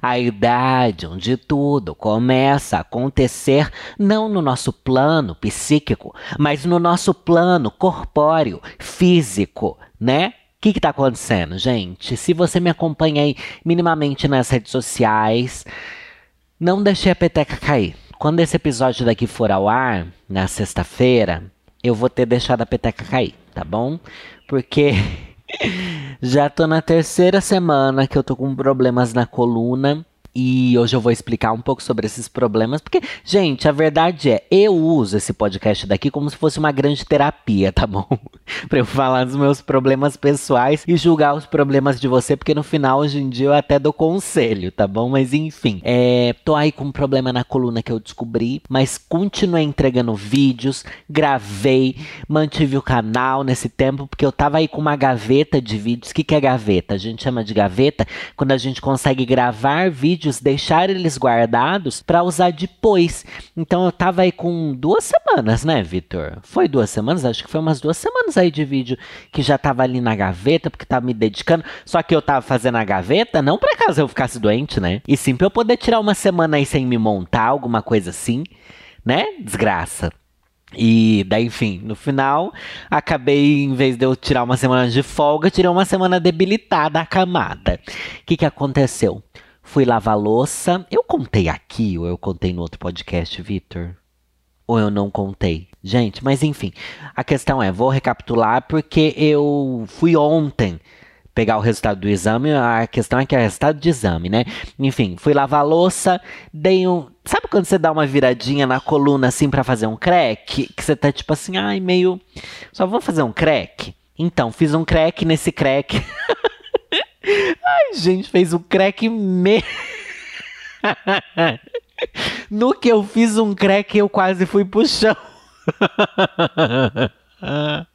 A idade onde tudo começa a acontecer não no nosso plano psíquico, mas no nosso plano corpóreo, físico, né? O que está acontecendo, gente? Se você me acompanha aí minimamente nas redes sociais, não deixe a peteca cair. Quando esse episódio daqui for ao ar, na sexta-feira, eu vou ter deixado a peteca cair, tá bom? Porque Já tô na terceira semana que eu tô com problemas na coluna. E hoje eu vou explicar um pouco sobre esses problemas, porque, gente, a verdade é, eu uso esse podcast daqui como se fosse uma grande terapia, tá bom? pra eu falar dos meus problemas pessoais e julgar os problemas de você, porque no final, hoje em dia, eu até dou conselho, tá bom? Mas enfim, é, tô aí com um problema na coluna que eu descobri, mas continuei entregando vídeos, gravei, mantive o canal nesse tempo, porque eu tava aí com uma gaveta de vídeos. O que, que é gaveta? A gente chama de gaveta quando a gente consegue gravar vídeos vídeos, deixar eles guardados para usar depois. Então eu tava aí com duas semanas, né, Vitor? Foi duas semanas? Acho que foi umas duas semanas aí de vídeo que já tava ali na gaveta, porque tava me dedicando. Só que eu tava fazendo a gaveta não para caso eu ficasse doente, né? E sim pra eu poder tirar uma semana aí sem me montar, alguma coisa assim, né? Desgraça. E daí, enfim, no final, acabei, em vez de eu tirar uma semana de folga, tirei uma semana debilitada, acamada. O que, que aconteceu? Fui lavar louça. Eu contei aqui ou eu contei no outro podcast, Vitor? Ou eu não contei? Gente, mas enfim, a questão é, vou recapitular porque eu fui ontem pegar o resultado do exame. A questão é que é resultado de exame, né? Enfim, fui lavar louça, dei um. Sabe quando você dá uma viradinha na coluna assim para fazer um crack? Que você tá tipo assim, ai, meio. Só vou fazer um crack? Então, fiz um crack nesse crack. Gente, fez um crack me. no que eu fiz um crack, eu quase fui pro chão.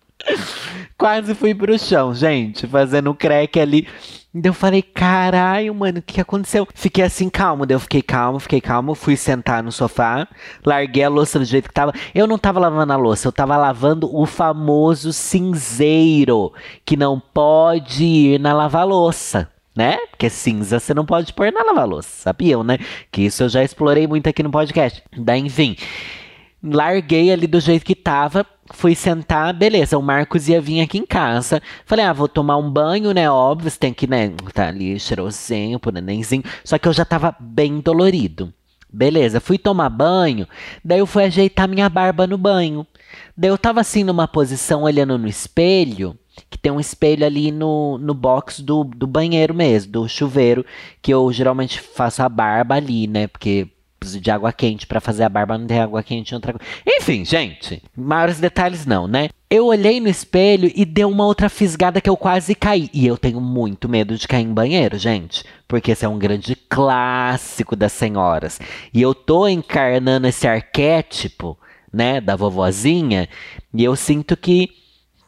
quase fui pro chão, gente, fazendo crack ali. Daí eu falei, caralho, mano, o que aconteceu? Fiquei assim, calmo. Eu fiquei calmo, fiquei calmo. Fui sentar no sofá, larguei a louça do jeito que tava. Eu não tava lavando a louça, eu tava lavando o famoso cinzeiro, que não pode ir na lava-louça né? Porque cinza você não pode pôr na lava-louça, sabiam, né? Que isso eu já explorei muito aqui no podcast. Daí, enfim, larguei ali do jeito que tava, fui sentar, beleza, o Marcos ia vir aqui em casa. Falei, ah, vou tomar um banho, né? Óbvio, você tem que, né? Tá ali cheirosinho, pro nenenzinho. Só que eu já tava bem dolorido. Beleza, fui tomar banho, daí eu fui ajeitar minha barba no banho. Daí eu tava assim numa posição olhando no espelho, que tem um espelho ali no, no box do, do banheiro mesmo, do chuveiro, que eu geralmente faço a barba ali, né? Porque preciso de água quente para fazer a barba, não tem água quente outra coisa. Enfim, gente, maiores detalhes não, né? Eu olhei no espelho e deu uma outra fisgada que eu quase caí. E eu tenho muito medo de cair em banheiro, gente. Porque esse é um grande clássico das senhoras. E eu tô encarnando esse arquétipo, né, da vovozinha. E eu sinto que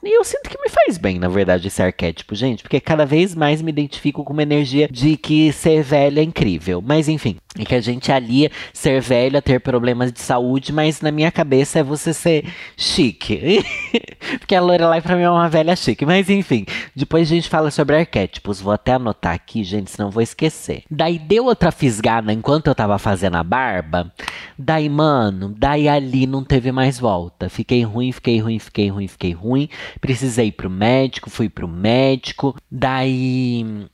e eu sinto que me faz bem, na verdade, esse arquétipo, gente, porque cada vez mais me identifico com uma energia de que ser velho é incrível. Mas enfim, e que a gente alia ser velho a ter problemas de saúde, mas na minha cabeça é você ser chique. porque a Lorelai pra mim é uma velha chique. Mas enfim, depois a gente fala sobre arquétipos. Vou até anotar aqui, gente, senão vou esquecer. Daí deu outra fisgada enquanto eu tava fazendo a barba. Daí, mano, daí ali não teve mais volta. Fiquei ruim, fiquei ruim, fiquei ruim, fiquei ruim. Precisei ir pro médico, fui pro médico. Daí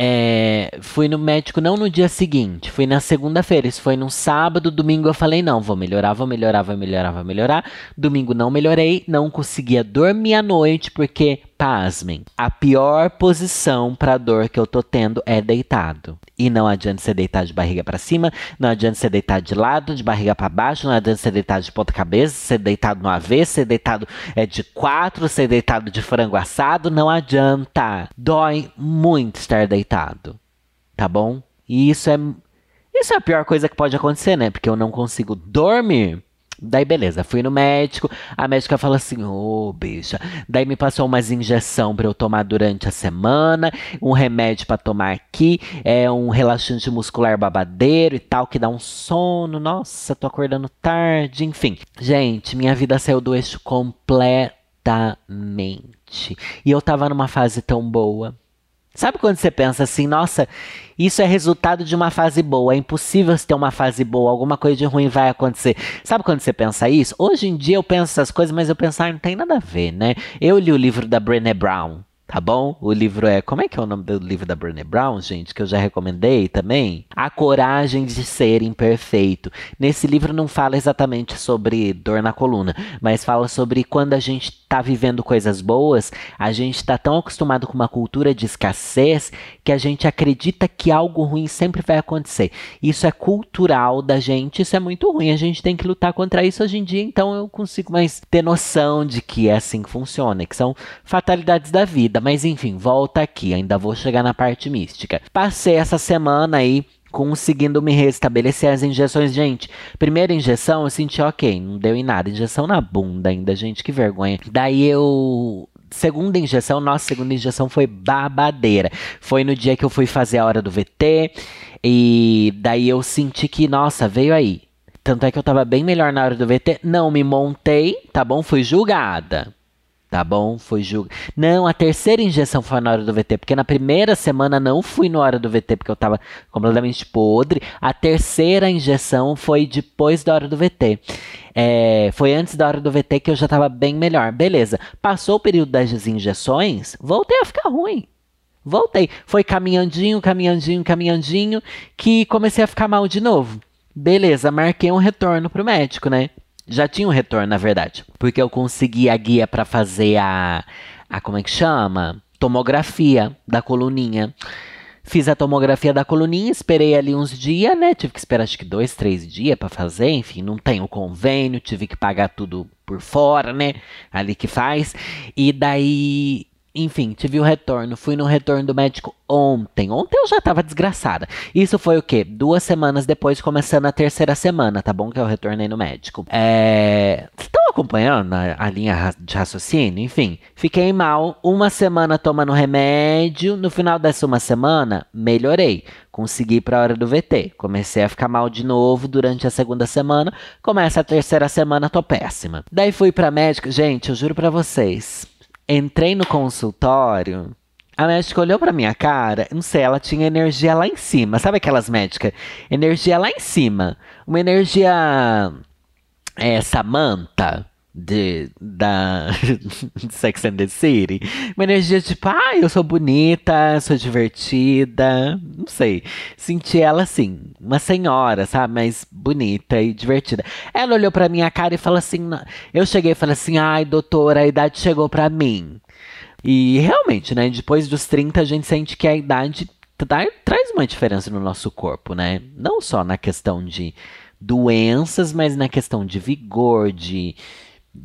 é, fui no médico não no dia seguinte, fui na segunda-feira. Isso foi no sábado, domingo eu falei: não, vou melhorar, vou melhorar, vou melhorar, vou melhorar. Domingo não melhorei, não conseguia dormir à noite porque Pasmem, a pior posição para dor que eu tô tendo é deitado. E não adianta você deitar de barriga para cima, não adianta você deitar de lado, de barriga para baixo, não adianta você deitar de ponta cabeça, ser deitado no avesso, ser deitado é de quatro, ser deitado de frango assado, não adianta. Dói muito estar deitado. Tá bom? E isso é isso é a pior coisa que pode acontecer, né? Porque eu não consigo dormir Daí, beleza, fui no médico. A médica falou assim: Ô, oh, bicha. Daí me passou umas injeção para eu tomar durante a semana, um remédio para tomar aqui, é um relaxante muscular babadeiro e tal, que dá um sono. Nossa, tô acordando tarde. Enfim, gente, minha vida saiu do eixo completamente. E eu tava numa fase tão boa. Sabe quando você pensa assim, nossa, isso é resultado de uma fase boa, é impossível ter uma fase boa, alguma coisa de ruim vai acontecer. Sabe quando você pensa isso? Hoje em dia eu penso essas coisas, mas eu penso, ah, não tem nada a ver, né? Eu li o livro da Brené Brown, Tá bom? O livro é. Como é que é o nome do livro da Brené Brown, gente? Que eu já recomendei também? A Coragem de Ser Imperfeito. Nesse livro não fala exatamente sobre dor na coluna, mas fala sobre quando a gente tá vivendo coisas boas, a gente tá tão acostumado com uma cultura de escassez que a gente acredita que algo ruim sempre vai acontecer. Isso é cultural da gente, isso é muito ruim. A gente tem que lutar contra isso hoje em dia, então eu consigo mais ter noção de que é assim que funciona, que são fatalidades da vida. Mas enfim, volta aqui, ainda vou chegar na parte mística. Passei essa semana aí conseguindo me restabelecer as injeções. Gente, primeira injeção eu senti ok, não deu em nada. Injeção na bunda ainda, gente, que vergonha. Daí eu segunda injeção, nossa segunda injeção foi babadeira. Foi no dia que eu fui fazer a hora do VT e daí eu senti que, nossa, veio aí. Tanto é que eu tava bem melhor na hora do VT. Não me montei, tá bom? Fui julgada. Tá bom? Foi julgo. Não, a terceira injeção foi na hora do VT, porque na primeira semana não fui na hora do VT, porque eu tava completamente podre. A terceira injeção foi depois da hora do VT. É, foi antes da hora do VT que eu já tava bem melhor. Beleza. Passou o período das injeções, voltei a ficar ruim. Voltei. Foi caminhandinho, caminhandinho, caminhandinho, que comecei a ficar mal de novo. Beleza, marquei um retorno pro médico, né? Já tinha um retorno, na verdade. Porque eu consegui a guia para fazer a, a. Como é que chama? Tomografia da coluninha. Fiz a tomografia da coluninha, esperei ali uns dias, né? Tive que esperar acho que dois, três dias para fazer. Enfim, não tenho convênio, tive que pagar tudo por fora, né? Ali que faz. E daí enfim, tive o retorno. Fui no retorno do médico ontem. Ontem eu já tava desgraçada. Isso foi o quê? Duas semanas depois, começando a terceira semana, tá bom? Que eu retornei no médico. É. Estão acompanhando a, a linha de raciocínio? Enfim, fiquei mal. Uma semana tomando remédio. No final dessa uma semana, melhorei. Consegui ir pra hora do VT. Comecei a ficar mal de novo durante a segunda semana. Começa a terceira semana, tô péssima. Daí fui pra médica. Gente, eu juro pra vocês Entrei no consultório, a médica olhou pra minha cara, não sei, ela tinha energia lá em cima. Sabe aquelas médicas? Energia lá em cima. Uma energia. É, Samantha de, da Sex and the City. Uma energia tipo, ah, eu sou bonita, sou divertida. Não sei. Senti ela assim, uma senhora, sabe? Mas bonita e divertida. Ela olhou pra minha cara e falou assim: eu cheguei e falei assim, ai, doutora, a idade chegou pra mim. E realmente, né? Depois dos 30, a gente sente que a idade traz uma diferença no nosso corpo, né? Não só na questão de doenças, mas na questão de vigor, de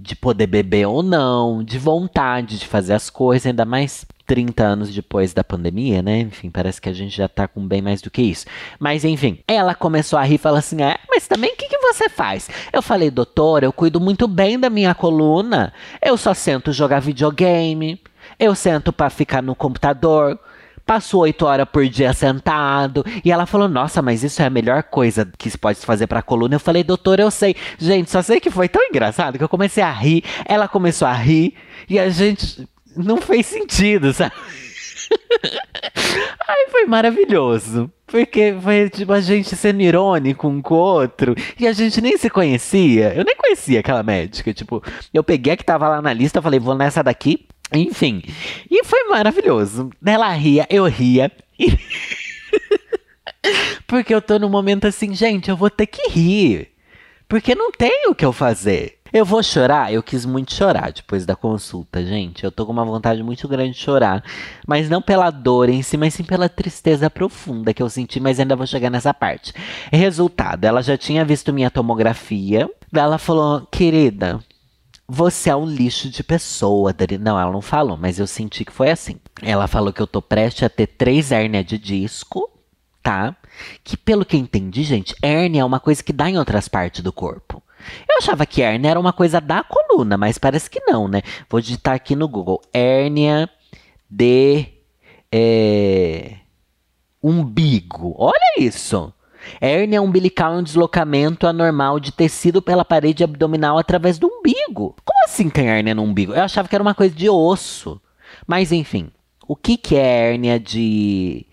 de poder beber ou não, de vontade de fazer as coisas, ainda mais 30 anos depois da pandemia, né? Enfim, parece que a gente já tá com bem mais do que isso. Mas enfim, ela começou a rir e falou assim: é, mas também o que, que você faz? Eu falei, doutora, eu cuido muito bem da minha coluna. Eu só sento jogar videogame, eu sento para ficar no computador. Passou oito horas por dia sentado. E ela falou: Nossa, mas isso é a melhor coisa que se pode fazer pra coluna. Eu falei, doutor, eu sei. Gente, só sei que foi tão engraçado que eu comecei a rir. Ela começou a rir. E a gente. Não fez sentido, sabe? Aí foi maravilhoso. Porque foi tipo a gente sendo irônico um com o outro. E a gente nem se conhecia. Eu nem conhecia aquela médica. Tipo, eu peguei a que tava lá na lista, falei, vou nessa daqui. Enfim. E foi maravilhoso. Ela ria, eu ria. E... Porque eu tô num momento assim, gente, eu vou ter que rir. Porque não tem o que eu fazer. Eu vou chorar? Eu quis muito chorar depois da consulta, gente. Eu tô com uma vontade muito grande de chorar. Mas não pela dor em si, mas sim pela tristeza profunda que eu senti, mas ainda vou chegar nessa parte. Resultado, ela já tinha visto minha tomografia. Ela falou, querida, você é um lixo de pessoa, Dani. Não, ela não falou, mas eu senti que foi assim. Ela falou que eu tô prestes a ter três hérnias de disco, tá? Que pelo que entendi, gente, hérnia é uma coisa que dá em outras partes do corpo. Eu achava que hérnia era uma coisa da coluna, mas parece que não, né? Vou digitar aqui no Google: hérnia de é, umbigo. Olha isso! Hérnia umbilical é um deslocamento anormal de tecido pela parede abdominal através do umbigo. Como assim tem hérnia no umbigo? Eu achava que era uma coisa de osso. Mas enfim, o que, que é hérnia de,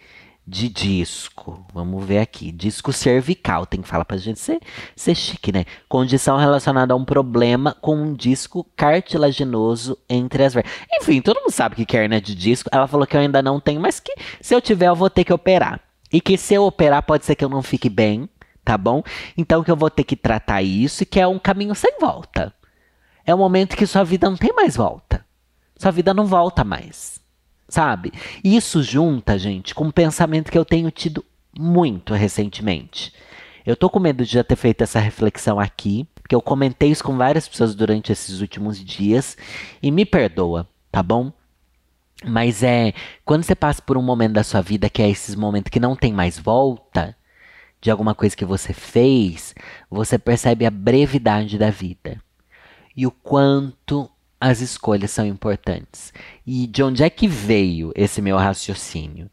de disco? Vamos ver aqui. Disco cervical. Tem que falar pra gente ser, ser chique, né? Condição relacionada a um problema com um disco cartilaginoso entre as vértebras. Enfim, todo mundo sabe que é hérnia de disco. Ela falou que eu ainda não tenho, mas que se eu tiver, eu vou ter que operar. E que se eu operar, pode ser que eu não fique bem, tá bom? Então que eu vou ter que tratar isso e que é um caminho sem volta. É um momento que sua vida não tem mais volta. Sua vida não volta mais. Sabe? Isso junta, gente, com um pensamento que eu tenho tido muito recentemente. Eu tô com medo de já ter feito essa reflexão aqui, porque eu comentei isso com várias pessoas durante esses últimos dias, e me perdoa, tá bom? Mas é quando você passa por um momento da sua vida que é esses momentos que não tem mais volta de alguma coisa que você fez, você percebe a brevidade da vida e o quanto as escolhas são importantes. E de onde é que veio esse meu raciocínio?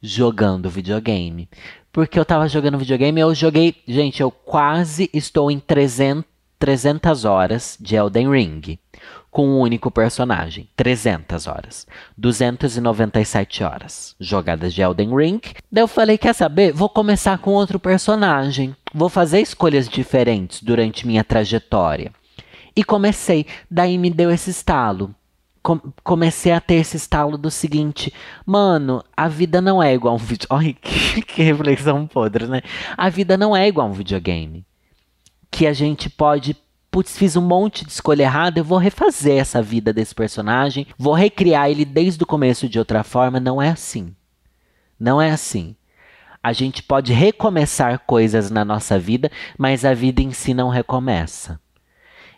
Jogando videogame. Porque eu tava jogando videogame, eu joguei. Gente, eu quase estou em 300, 300 horas de Elden Ring com um único personagem. 300 horas. 297 horas jogadas de Elden Ring. Daí eu falei, quer saber? Vou começar com outro personagem. Vou fazer escolhas diferentes durante minha trajetória. E comecei. Daí me deu esse estalo. comecei a ter esse estalo do seguinte, mano, a vida não é igual a um vídeo. Olha que, que reflexão podre, né? A vida não é igual a um videogame. Que a gente pode putz, fiz um monte de escolha errada, eu vou refazer essa vida desse personagem, vou recriar ele desde o começo de outra forma. Não é assim. Não é assim. A gente pode recomeçar coisas na nossa vida, mas a vida em si não recomeça.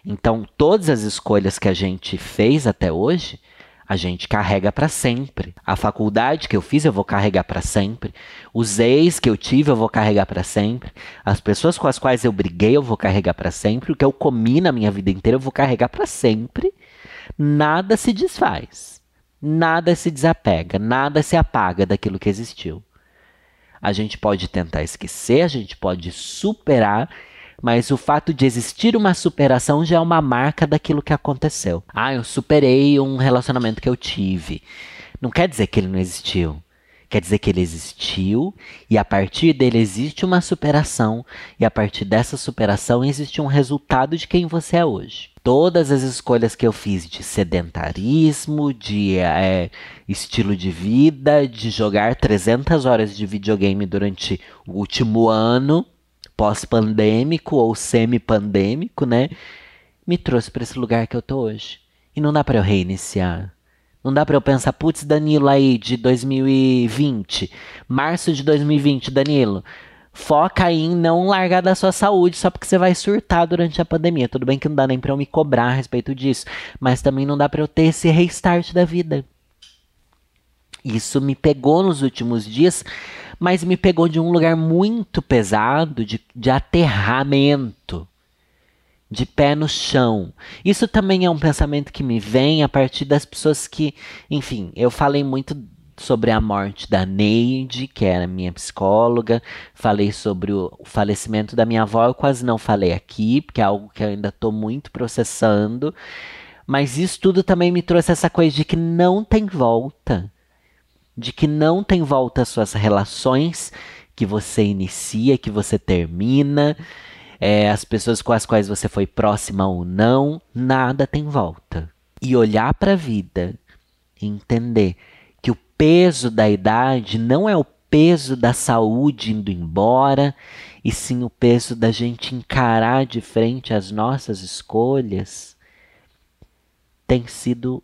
Então, todas as escolhas que a gente fez até hoje, a gente carrega para sempre. A faculdade que eu fiz eu vou carregar para sempre. Os ex que eu tive eu vou carregar para sempre. As pessoas com as quais eu briguei eu vou carregar para sempre. O que eu comi na minha vida inteira eu vou carregar para sempre. Nada se desfaz. Nada se desapega, nada se apaga daquilo que existiu. A gente pode tentar esquecer, a gente pode superar mas o fato de existir uma superação já é uma marca daquilo que aconteceu. Ah, eu superei um relacionamento que eu tive. Não quer dizer que ele não existiu. Quer dizer que ele existiu e a partir dele existe uma superação e a partir dessa superação existe um resultado de quem você é hoje. Todas as escolhas que eu fiz de sedentarismo, de é, estilo de vida, de jogar 300 horas de videogame durante o último ano, pós-pandêmico ou semi-pandêmico, né? Me trouxe para esse lugar que eu tô hoje. E não dá para eu reiniciar. Não dá para eu pensar, putz, Danilo aí de 2020, março de 2020, Danilo, foca em não largar da sua saúde só porque você vai surtar durante a pandemia. Tudo bem que não dá nem para eu me cobrar a respeito disso, mas também não dá para eu ter esse restart da vida. Isso me pegou nos últimos dias, mas me pegou de um lugar muito pesado de, de aterramento, de pé no chão. Isso também é um pensamento que me vem a partir das pessoas que, enfim, eu falei muito sobre a morte da Neide, que era minha psicóloga, falei sobre o falecimento da minha avó, eu quase não falei aqui, porque é algo que eu ainda estou muito processando. Mas isso tudo também me trouxe essa coisa de que não tem volta de que não tem volta às suas relações que você inicia, que você termina, é, as pessoas com as quais você foi próxima ou não, nada tem volta. E olhar para a vida entender que o peso da idade não é o peso da saúde indo embora, e sim o peso da gente encarar de frente as nossas escolhas, tem sido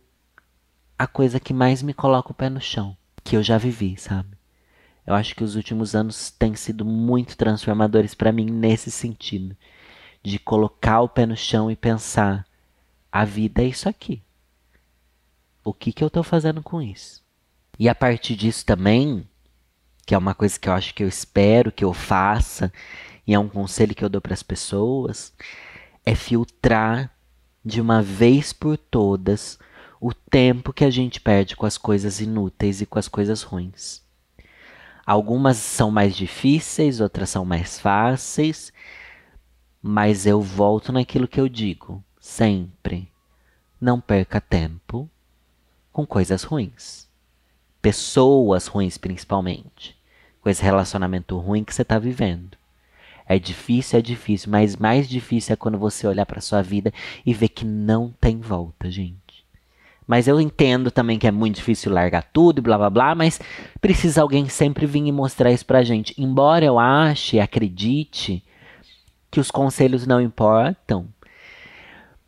a coisa que mais me coloca o pé no chão que eu já vivi, sabe? Eu acho que os últimos anos têm sido muito transformadores para mim nesse sentido, de colocar o pé no chão e pensar: a vida é isso aqui. O que que eu tô fazendo com isso? E a partir disso também, que é uma coisa que eu acho que eu espero que eu faça, e é um conselho que eu dou para as pessoas, é filtrar de uma vez por todas o tempo que a gente perde com as coisas inúteis e com as coisas ruins. Algumas são mais difíceis, outras são mais fáceis, mas eu volto naquilo que eu digo sempre. Não perca tempo com coisas ruins. Pessoas ruins, principalmente. Com esse relacionamento ruim que você está vivendo. É difícil, é difícil, mas mais difícil é quando você olhar para sua vida e ver que não tem volta, gente. Mas eu entendo também que é muito difícil largar tudo e blá blá blá, mas precisa alguém sempre vir e mostrar isso pra gente. Embora eu ache, acredite, que os conselhos não importam,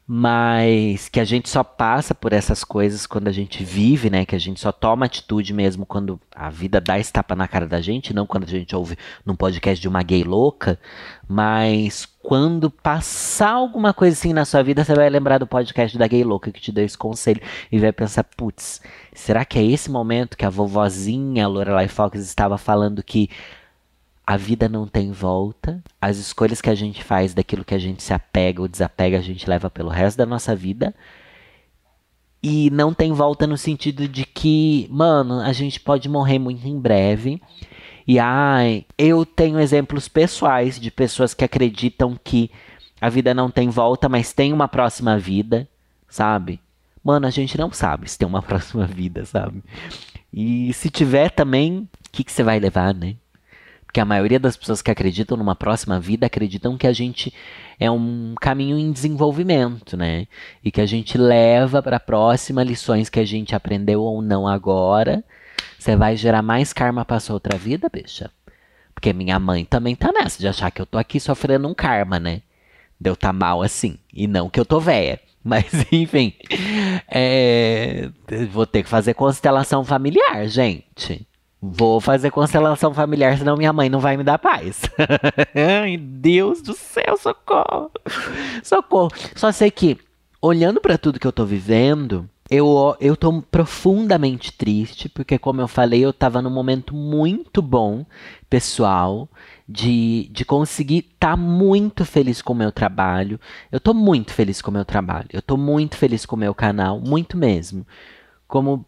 mas que a gente só passa por essas coisas quando a gente vive, né? Que a gente só toma atitude mesmo quando a vida dá esse tapa na cara da gente, não quando a gente ouve num podcast de uma gay louca, mas quando passar alguma coisa assim na sua vida, você vai lembrar do podcast da gay louca que te deu esse conselho e vai pensar, putz, será que é esse momento que a vovozinha Lorelai Fox estava falando que a vida não tem volta. As escolhas que a gente faz daquilo que a gente se apega ou desapega, a gente leva pelo resto da nossa vida. E não tem volta no sentido de que, mano, a gente pode morrer muito em breve. E ai, eu tenho exemplos pessoais de pessoas que acreditam que a vida não tem volta, mas tem uma próxima vida, sabe? Mano, a gente não sabe se tem uma próxima vida, sabe? E se tiver também, o que, que você vai levar, né? Que a maioria das pessoas que acreditam numa próxima vida acreditam que a gente é um caminho em desenvolvimento, né? E que a gente leva para a próxima lições que a gente aprendeu ou não agora. Você vai gerar mais karma para sua outra vida, bicha? Porque minha mãe também tá nessa de achar que eu tô aqui sofrendo um karma, né? Deu tá mal assim. E não que eu tô velha. Mas, enfim. É... Vou ter que fazer constelação familiar, gente. Vou fazer constelação familiar, senão minha mãe não vai me dar paz. Ai, Deus do céu, socorro. Socorro. Só sei que, olhando para tudo que eu tô vivendo, eu, eu tô profundamente triste, porque, como eu falei, eu tava num momento muito bom, pessoal, de, de conseguir estar tá muito feliz com o meu trabalho. Eu tô muito feliz com o meu trabalho. Eu tô muito feliz com o meu canal, muito mesmo. Como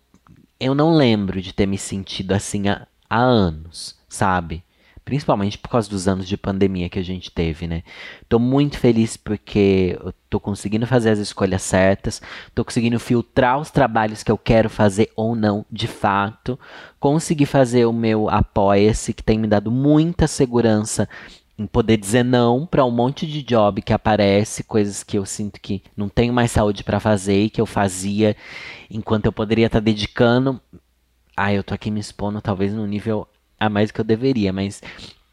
eu não lembro de ter me sentido assim há, há anos, sabe? Principalmente por causa dos anos de pandemia que a gente teve, né? Tô muito feliz porque eu tô conseguindo fazer as escolhas certas, tô conseguindo filtrar os trabalhos que eu quero fazer ou não, de fato. Consegui fazer o meu apoia-se, que tem me dado muita segurança poder dizer não para um monte de job que aparece, coisas que eu sinto que não tenho mais saúde para fazer e que eu fazia enquanto eu poderia estar tá dedicando. Ah, eu tô aqui me expondo talvez no nível a mais que eu deveria, mas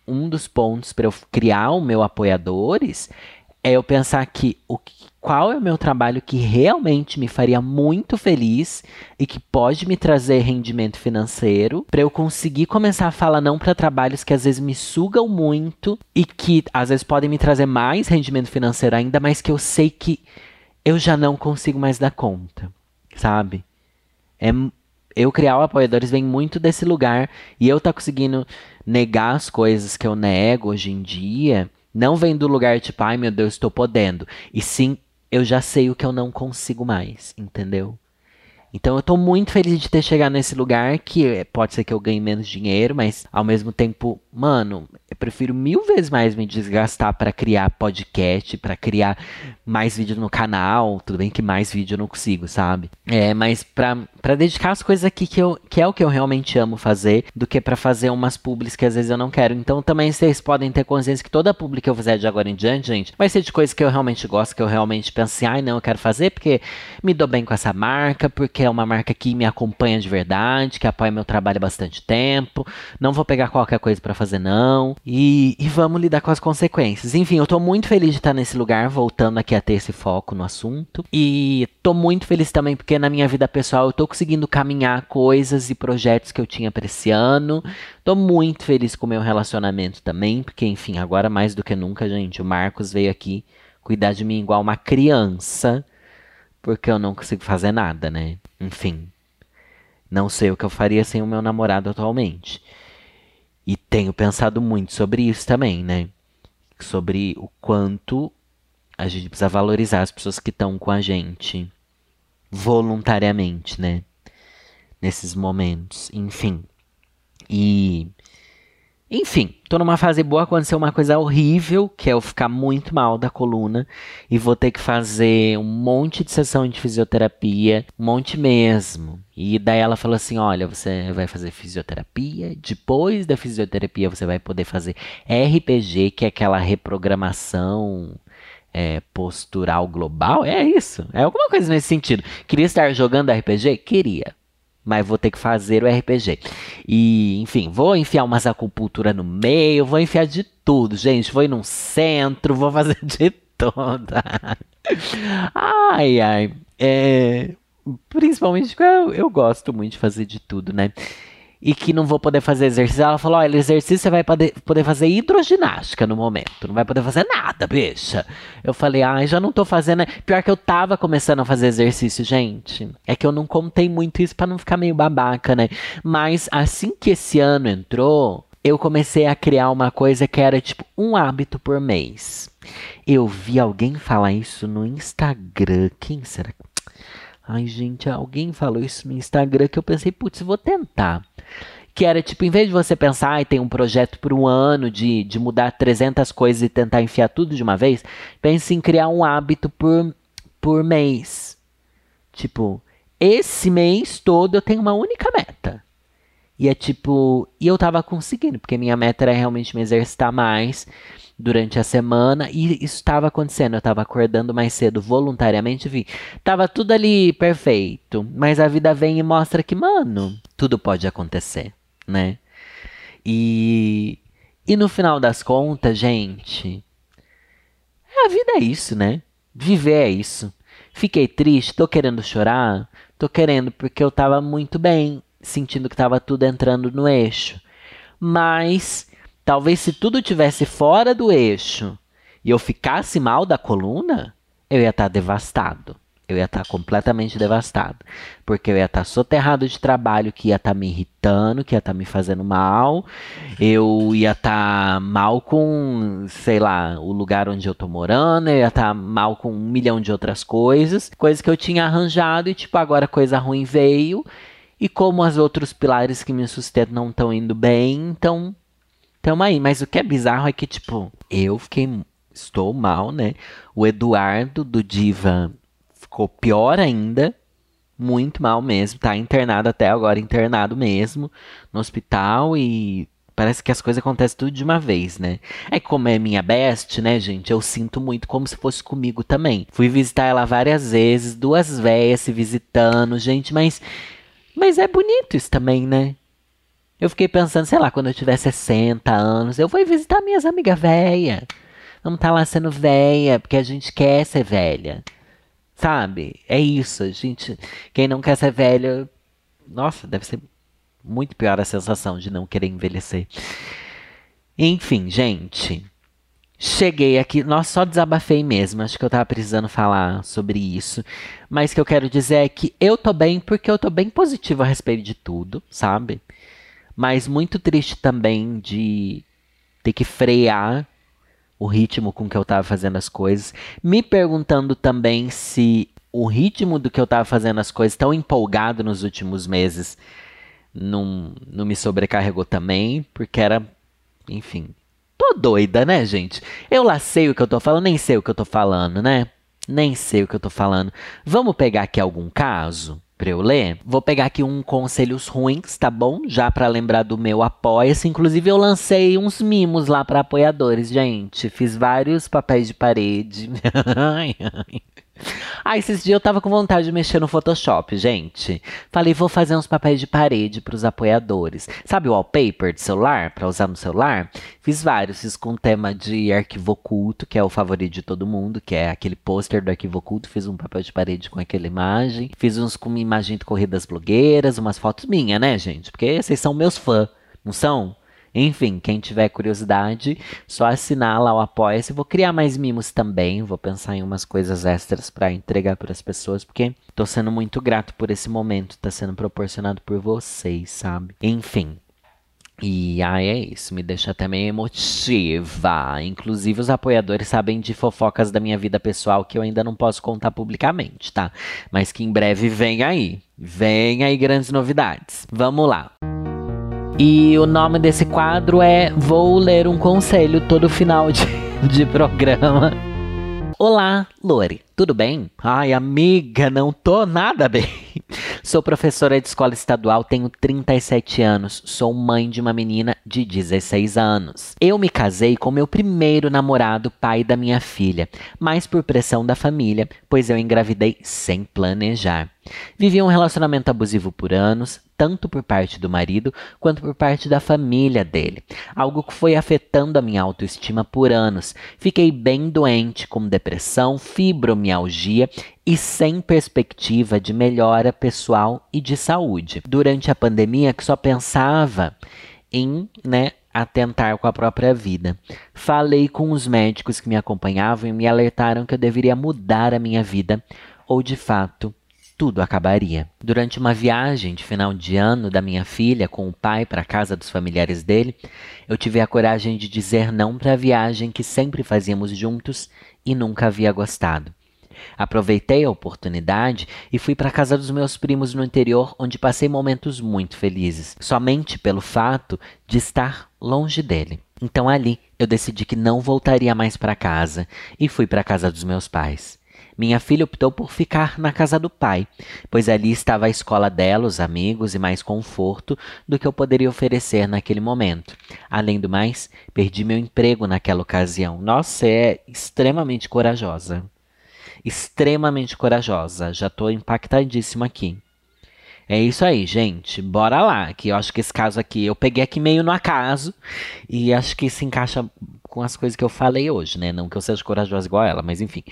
um dos pontos para eu criar o meu apoiadores é eu pensar que o qual é o meu trabalho que realmente me faria muito feliz e que pode me trazer rendimento financeiro para eu conseguir começar a falar não para trabalhos que às vezes me sugam muito e que às vezes podem me trazer mais rendimento financeiro ainda, mas que eu sei que eu já não consigo mais dar conta, sabe? É eu criar o apoiadores vem muito desse lugar e eu tá conseguindo negar as coisas que eu nego hoje em dia não vem do lugar tipo, ai meu Deus, estou podendo. E sim, eu já sei o que eu não consigo mais, entendeu? Então eu tô muito feliz de ter chegado nesse lugar que pode ser que eu ganhe menos dinheiro, mas ao mesmo tempo, mano, eu prefiro mil vezes mais me desgastar para criar podcast, para criar mais vídeo no canal. Tudo bem que mais vídeo eu não consigo, sabe? É, mas pra, pra dedicar as coisas aqui que, eu, que é o que eu realmente amo fazer, do que para fazer umas publis que às vezes eu não quero. Então também vocês podem ter consciência que toda publi que eu fizer de agora em diante, gente, vai ser de coisas que eu realmente gosto, que eu realmente penso assim, ai não, eu quero fazer porque me dou bem com essa marca, porque é uma marca que me acompanha de verdade, que apoia meu trabalho há bastante tempo. Não vou pegar qualquer coisa para fazer, não. E, e, vamos lidar com as consequências. Enfim, eu tô muito feliz de estar nesse lugar, voltando aqui a ter esse foco no assunto. E tô muito feliz também porque na minha vida pessoal eu tô conseguindo caminhar coisas e projetos que eu tinha para esse ano. Tô muito feliz com o meu relacionamento também, porque, enfim, agora mais do que nunca, gente, o Marcos veio aqui cuidar de mim igual uma criança porque eu não consigo fazer nada, né? Enfim, não sei o que eu faria sem o meu namorado atualmente. E tenho pensado muito sobre isso também, né? Sobre o quanto a gente precisa valorizar as pessoas que estão com a gente voluntariamente, né? Nesses momentos, enfim. E enfim, tô numa fase boa, aconteceu uma coisa horrível, que é eu ficar muito mal da coluna e vou ter que fazer um monte de sessão de fisioterapia, um monte mesmo. E daí ela falou assim: olha, você vai fazer fisioterapia, depois da fisioterapia você vai poder fazer RPG, que é aquela reprogramação é, postural global. É isso, é alguma coisa nesse sentido. Queria estar jogando RPG? Queria mas vou ter que fazer o RPG. E, enfim, vou enfiar umas acupuntura no meio, vou enfiar de tudo, gente. Vou ir num centro, vou fazer de tudo. ai, ai. É, principalmente eu, eu gosto muito de fazer de tudo, né? E que não vou poder fazer exercício. Ela falou: olha, exercício você vai poder, fazer hidroginástica no momento, não vai poder fazer nada, bicha. Eu falei: ai, já não tô fazendo. Pior que eu tava começando a fazer exercício, gente. É que eu não contei muito isso para não ficar meio babaca, né? Mas assim que esse ano entrou, eu comecei a criar uma coisa que era tipo um hábito por mês. Eu vi alguém falar isso no Instagram. Quem será? Ai, gente, alguém falou isso no Instagram que eu pensei, putz, vou tentar. Que era tipo, em vez de você pensar, e tem um projeto por um ano de, de mudar 300 coisas e tentar enfiar tudo de uma vez, pense em criar um hábito por, por mês. Tipo, esse mês todo eu tenho uma única meta. E é tipo, e eu tava conseguindo, porque minha meta era realmente me exercitar mais durante a semana e isso estava acontecendo. Eu estava acordando mais cedo voluntariamente, vi. Tava tudo ali perfeito, mas a vida vem e mostra que, mano, tudo pode acontecer, né? E e no final das contas, gente, a vida é isso, né? Viver é isso. Fiquei triste, tô querendo chorar, tô querendo porque eu tava muito bem, sentindo que tava tudo entrando no eixo. Mas Talvez se tudo tivesse fora do eixo e eu ficasse mal da coluna, eu ia estar tá devastado. Eu ia estar tá completamente devastado. Porque eu ia estar tá soterrado de trabalho que ia estar me irritando, que ia estar me fazendo mal. Eu ia estar mal com, sei lá, o lugar onde eu tô morando. Eu ia estar mal com um milhão de outras coisas. Coisas que eu tinha arranjado e, tipo, agora coisa ruim veio. E como os outros pilares que me sustentam não estão indo bem, então Tamo aí, mas o que é bizarro é que, tipo, eu fiquei. Estou mal, né? O Eduardo do Diva ficou pior ainda. Muito mal mesmo. Tá internado até agora, internado mesmo no hospital e parece que as coisas acontecem tudo de uma vez, né? É como é minha best, né, gente? Eu sinto muito como se fosse comigo também. Fui visitar ela várias vezes, duas véias se visitando, gente, mas. Mas é bonito isso também, né? Eu fiquei pensando, sei lá, quando eu tiver 60 anos, eu vou visitar minhas amigas velhas. Vamos estar tá lá sendo velha, porque a gente quer ser velha. Sabe? É isso. A gente, quem não quer ser velha, nossa, deve ser muito pior a sensação de não querer envelhecer. Enfim, gente. Cheguei aqui, nossa, só desabafei mesmo. Acho que eu tava precisando falar sobre isso. Mas o que eu quero dizer é que eu tô bem porque eu tô bem positivo a respeito de tudo, sabe? Mas muito triste também de ter que frear o ritmo com que eu estava fazendo as coisas, me perguntando também se o ritmo do que eu estava fazendo as coisas tão empolgado nos últimos meses não, não me sobrecarregou também, porque era, enfim, tô doida, né, gente? Eu lá sei o que eu tô falando, nem sei o que eu tô falando, né? Nem sei o que eu tô falando. Vamos pegar aqui algum caso? Eu ler. Vou pegar aqui um conselhos ruins, tá bom? Já para lembrar do meu apoia-se. Inclusive eu lancei uns mimos lá para apoiadores, gente. Fiz vários papéis de parede. Ah, esses dias eu tava com vontade de mexer no Photoshop, gente. Falei, vou fazer uns papéis de parede para os apoiadores. Sabe o wallpaper de celular, para usar no celular? Fiz vários, fiz com tema de arquivo oculto, que é o favorito de todo mundo, que é aquele pôster do arquivo oculto. Fiz um papel de parede com aquela imagem. Fiz uns com imagem de corridas blogueiras, umas fotos minhas, né, gente? Porque vocês são meus fãs, não são? Enfim, quem tiver curiosidade, só assinar lá o Apoia-se. Vou criar mais mimos também, vou pensar em umas coisas extras para entregar para as pessoas, porque tô sendo muito grato por esse momento, tá sendo proporcionado por vocês, sabe? Enfim. E ai, é isso, me deixa até meio emotiva. Inclusive, os apoiadores sabem de fofocas da minha vida pessoal que eu ainda não posso contar publicamente, tá? Mas que em breve vem aí. Vem aí grandes novidades. Vamos lá. E o nome desse quadro é Vou Ler um Conselho todo final de, de programa. Olá, Lore, tudo bem? Ai, amiga, não tô nada bem. Sou professora de escola estadual, tenho 37 anos, sou mãe de uma menina de 16 anos. Eu me casei com meu primeiro namorado, pai da minha filha, mas por pressão da família, pois eu engravidei sem planejar. Vivi um relacionamento abusivo por anos, tanto por parte do marido quanto por parte da família dele, algo que foi afetando a minha autoestima por anos. Fiquei bem doente, com depressão, fibromialgia e sem perspectiva de melhora pessoal e de saúde. Durante a pandemia, que só pensava em, né, atentar com a própria vida. Falei com os médicos que me acompanhavam e me alertaram que eu deveria mudar a minha vida ou de fato tudo acabaria. Durante uma viagem de final de ano da minha filha com o pai para a casa dos familiares dele, eu tive a coragem de dizer não para a viagem que sempre fazíamos juntos e nunca havia gostado. Aproveitei a oportunidade e fui para a casa dos meus primos no interior, onde passei momentos muito felizes, somente pelo fato de estar longe dele. Então ali eu decidi que não voltaria mais para casa e fui para a casa dos meus pais. Minha filha optou por ficar na casa do pai, pois ali estava a escola dela, os amigos e mais conforto do que eu poderia oferecer naquele momento. Além do mais, perdi meu emprego naquela ocasião. Nossa, é extremamente corajosa. Extremamente corajosa. Já estou impactadíssima aqui. É isso aí, gente. Bora lá. Que eu acho que esse caso aqui eu peguei aqui meio no acaso e acho que se encaixa com as coisas que eu falei hoje, né? Não que eu seja corajosa igual ela, mas enfim.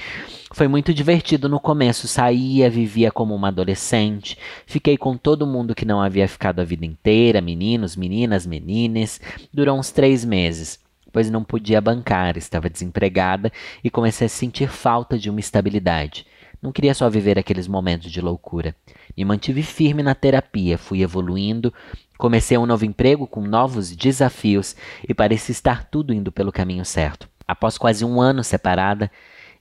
Foi muito divertido no começo. Saía, vivia como uma adolescente. Fiquei com todo mundo que não havia ficado a vida inteira, meninos, meninas, menines. Durou uns três meses pois não podia bancar, estava desempregada e comecei a sentir falta de uma estabilidade. Não queria só viver aqueles momentos de loucura. Me mantive firme na terapia, fui evoluindo, Comecei um novo emprego com novos desafios e parecia estar tudo indo pelo caminho certo. Após quase um ano separada,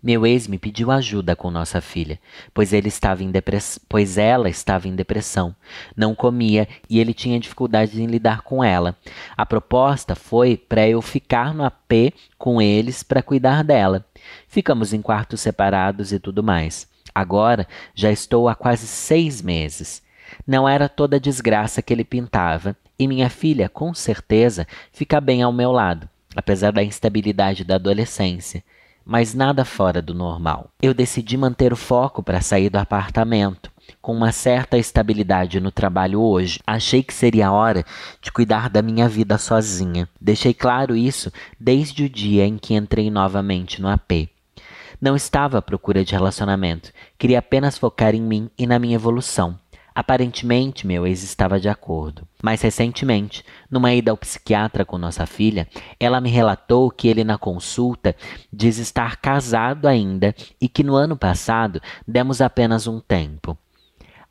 meu ex me pediu ajuda com nossa filha, pois ele estava em depress... pois ela estava em depressão, não comia e ele tinha dificuldades em lidar com ela. A proposta foi para eu ficar no AP com eles para cuidar dela. Ficamos em quartos separados e tudo mais. Agora já estou há quase seis meses. Não era toda a desgraça que ele pintava, e minha filha, com certeza, fica bem ao meu lado, apesar da instabilidade da adolescência, mas nada fora do normal. Eu decidi manter o foco para sair do apartamento, com uma certa estabilidade no trabalho hoje. Achei que seria a hora de cuidar da minha vida sozinha. Deixei claro isso desde o dia em que entrei novamente no AP. Não estava à procura de relacionamento, queria apenas focar em mim e na minha evolução. Aparentemente, meu ex estava de acordo. Mas recentemente, numa ida ao psiquiatra com nossa filha, ela me relatou que ele, na consulta, diz estar casado ainda e que no ano passado demos apenas um tempo.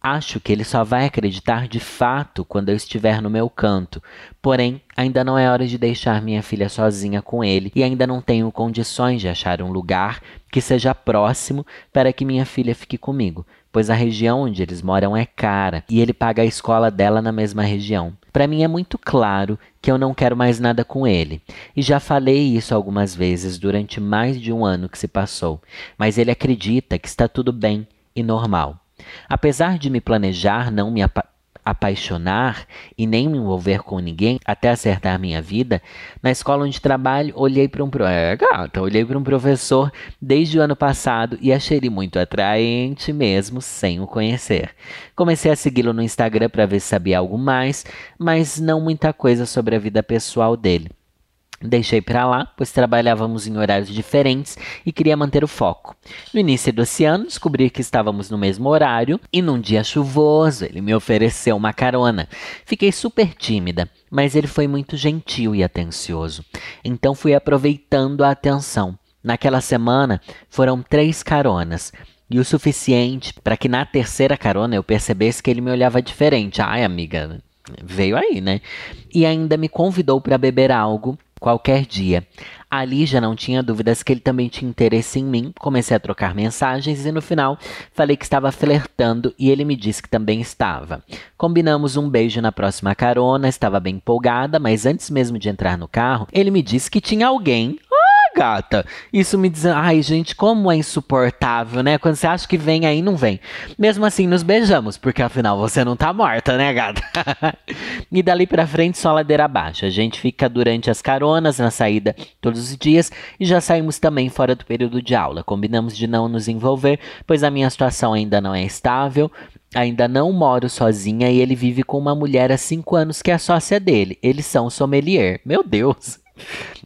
Acho que ele só vai acreditar de fato quando eu estiver no meu canto. Porém, ainda não é hora de deixar minha filha sozinha com ele e ainda não tenho condições de achar um lugar que seja próximo para que minha filha fique comigo, pois a região onde eles moram é cara e ele paga a escola dela na mesma região. Para mim é muito claro que eu não quero mais nada com ele, e já falei isso algumas vezes durante mais de um ano que se passou, mas ele acredita que está tudo bem e normal. Apesar de me planejar não me apaixonar e nem me envolver com ninguém até acertar minha vida, na escola onde trabalho, olhei para um pro... é, gata, olhei para um professor desde o ano passado e achei ele muito atraente mesmo sem o conhecer. Comecei a segui-lo no Instagram para ver se sabia algo mais, mas não muita coisa sobre a vida pessoal dele. Deixei para lá, pois trabalhávamos em horários diferentes e queria manter o foco. No início desse ano, descobri que estávamos no mesmo horário e num dia chuvoso ele me ofereceu uma carona. Fiquei super tímida, mas ele foi muito gentil e atencioso. Então fui aproveitando a atenção. Naquela semana foram três caronas e o suficiente para que na terceira carona eu percebesse que ele me olhava diferente. Ai, amiga, veio aí, né? E ainda me convidou para beber algo qualquer dia. Ali já não tinha dúvidas que ele também tinha interesse em mim. Comecei a trocar mensagens e no final falei que estava flertando e ele me disse que também estava. Combinamos um beijo na próxima carona, estava bem empolgada, mas antes mesmo de entrar no carro, ele me disse que tinha alguém gata. Isso me diz, ai, gente, como é insuportável, né? Quando você acha que vem aí, não vem. Mesmo assim, nos beijamos, porque afinal você não tá morta, né, gata? e dali pra frente, só ladeira abaixo. A gente fica durante as caronas, na saída todos os dias, e já saímos também fora do período de aula. Combinamos de não nos envolver, pois a minha situação ainda não é estável. Ainda não moro sozinha e ele vive com uma mulher há cinco anos que é sócia dele. Eles são sommelier. Meu Deus!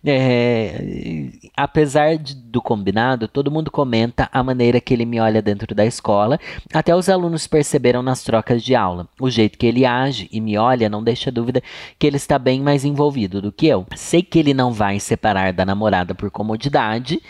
É, apesar de, do combinado, todo mundo comenta a maneira que ele me olha dentro da escola. Até os alunos perceberam nas trocas de aula. O jeito que ele age e me olha não deixa dúvida que ele está bem mais envolvido do que eu. Sei que ele não vai separar da namorada por comodidade.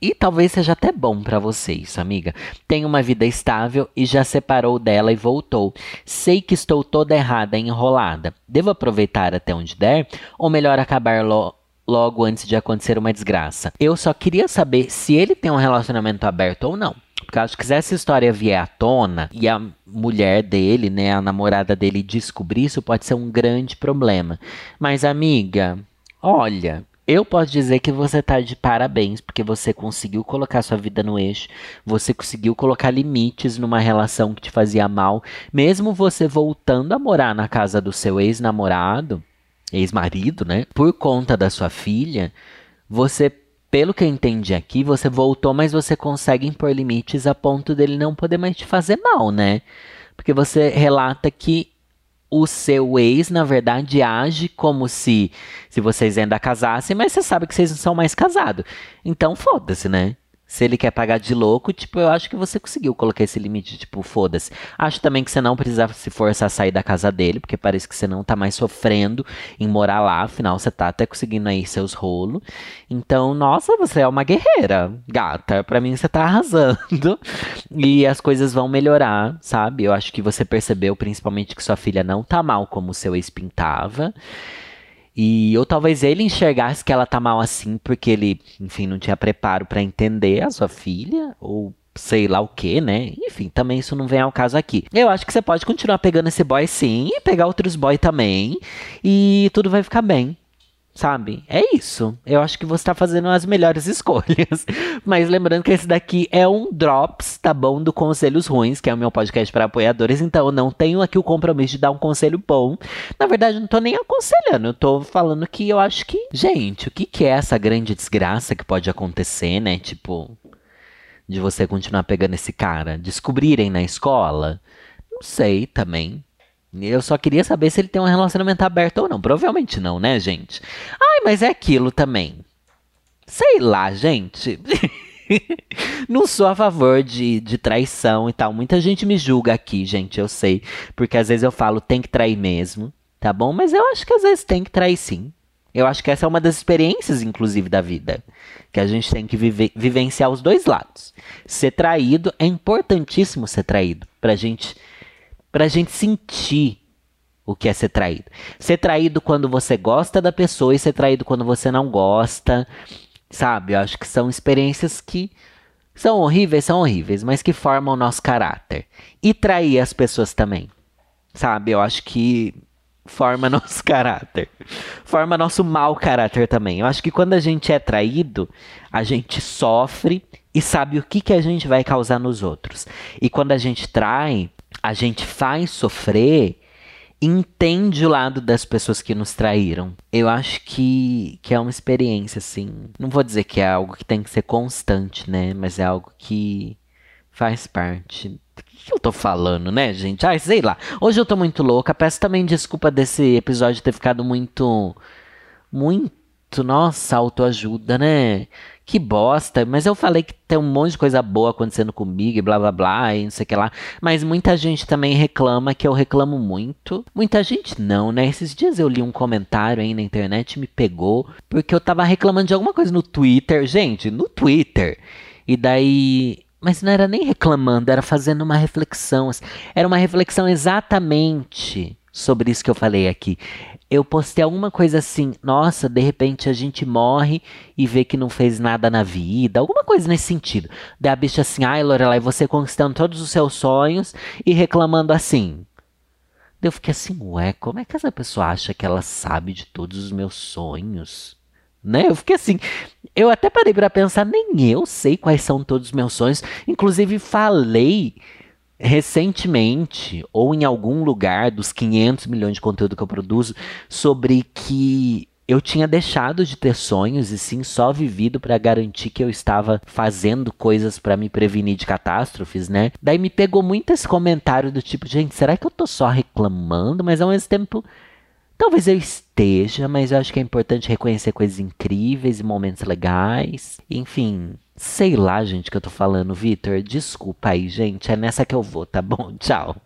E talvez seja até bom para você isso, amiga. Tem uma vida estável e já separou dela e voltou. Sei que estou toda errada, enrolada. Devo aproveitar até onde der? Ou melhor acabar lo logo antes de acontecer uma desgraça? Eu só queria saber se ele tem um relacionamento aberto ou não. Porque acho que se essa história vier à tona e a mulher dele, né, a namorada dele descobrir isso, pode ser um grande problema. Mas, amiga, olha, eu posso dizer que você tá de parabéns, porque você conseguiu colocar sua vida no eixo, você conseguiu colocar limites numa relação que te fazia mal, mesmo você voltando a morar na casa do seu ex-namorado, ex-marido, né? Por conta da sua filha, você, pelo que eu entendi aqui, você voltou, mas você consegue impor limites a ponto dele não poder mais te fazer mal, né? Porque você relata que o seu ex, na verdade, age como se, se vocês ainda casassem, mas você sabe que vocês não são mais casados. Então, foda-se, né? Se ele quer pagar de louco, tipo, eu acho que você conseguiu colocar esse limite, tipo, foda-se. Acho também que você não precisa se forçar a sair da casa dele, porque parece que você não tá mais sofrendo em morar lá, afinal você tá até conseguindo aí seus rolos. Então, nossa, você é uma guerreira, gata. Pra mim você tá arrasando. E as coisas vão melhorar, sabe? Eu acho que você percebeu principalmente que sua filha não tá mal como o seu ex pintava. E ou talvez ele enxergasse que ela tá mal assim porque ele, enfim, não tinha preparo para entender a sua filha ou sei lá o que, né? Enfim, também isso não vem ao caso aqui. Eu acho que você pode continuar pegando esse boy sim e pegar outros boy também e tudo vai ficar bem sabe? É isso. Eu acho que você tá fazendo as melhores escolhas. Mas lembrando que esse daqui é um Drops, tá bom? Do Conselhos Ruins, que é o meu podcast para apoiadores. Então eu não tenho aqui o compromisso de dar um conselho bom. Na verdade, eu não tô nem aconselhando. Eu tô falando que eu acho que. Gente, o que, que é essa grande desgraça que pode acontecer, né? Tipo. De você continuar pegando esse cara. Descobrirem na escola? Não sei também. Eu só queria saber se ele tem um relacionamento aberto ou não. Provavelmente não, né, gente? Ai, mas é aquilo também. Sei lá, gente. não sou a favor de, de traição e tal. Muita gente me julga aqui, gente, eu sei. Porque às vezes eu falo, tem que trair mesmo, tá bom? Mas eu acho que às vezes tem que trair sim. Eu acho que essa é uma das experiências, inclusive, da vida. Que a gente tem que vive, vivenciar os dois lados. Ser traído é importantíssimo ser traído. Pra gente pra gente sentir o que é ser traído. Ser traído quando você gosta da pessoa e ser traído quando você não gosta, sabe? Eu acho que são experiências que são horríveis, são horríveis, mas que formam o nosso caráter. E trair as pessoas também, sabe? Eu acho que forma nosso caráter. Forma nosso mau caráter também. Eu acho que quando a gente é traído, a gente sofre e sabe o que, que a gente vai causar nos outros. E quando a gente trai, a gente faz sofrer, entende o lado das pessoas que nos traíram. Eu acho que, que é uma experiência, assim. Não vou dizer que é algo que tem que ser constante, né? Mas é algo que faz parte. O que eu tô falando, né, gente? Ai, sei lá. Hoje eu tô muito louca. Peço também desculpa desse episódio ter ficado muito. Muito. Nossa, autoajuda, né? Que bosta, mas eu falei que tem um monte de coisa boa acontecendo comigo e blá blá blá e não sei o que lá. Mas muita gente também reclama que eu reclamo muito. Muita gente não, né? Esses dias eu li um comentário aí na internet me pegou porque eu tava reclamando de alguma coisa no Twitter. Gente, no Twitter. E daí mas não era nem reclamando, era fazendo uma reflexão. Era uma reflexão exatamente sobre isso que eu falei aqui. Eu postei alguma coisa assim, nossa, de repente a gente morre e vê que não fez nada na vida, alguma coisa nesse sentido. Daí a bicha assim, ai Lorelai, você conquistando todos os seus sonhos e reclamando assim. Eu fiquei assim, ué, como é que essa pessoa acha que ela sabe de todos os meus sonhos? Né? Eu fiquei assim, eu até parei para pensar, nem eu sei quais são todos os meus sonhos. Inclusive falei recentemente ou em algum lugar dos 500 milhões de conteúdo que eu produzo sobre que eu tinha deixado de ter sonhos e sim só vivido para garantir que eu estava fazendo coisas para me prevenir de catástrofes, né? Daí me pegou muito esse comentário do tipo, gente, será que eu tô só reclamando, mas ao mesmo tempo Talvez eu esteja, mas eu acho que é importante reconhecer coisas incríveis e momentos legais. Enfim, sei lá, gente, que eu tô falando, Vitor. Desculpa aí, gente. É nessa que eu vou, tá bom? Tchau.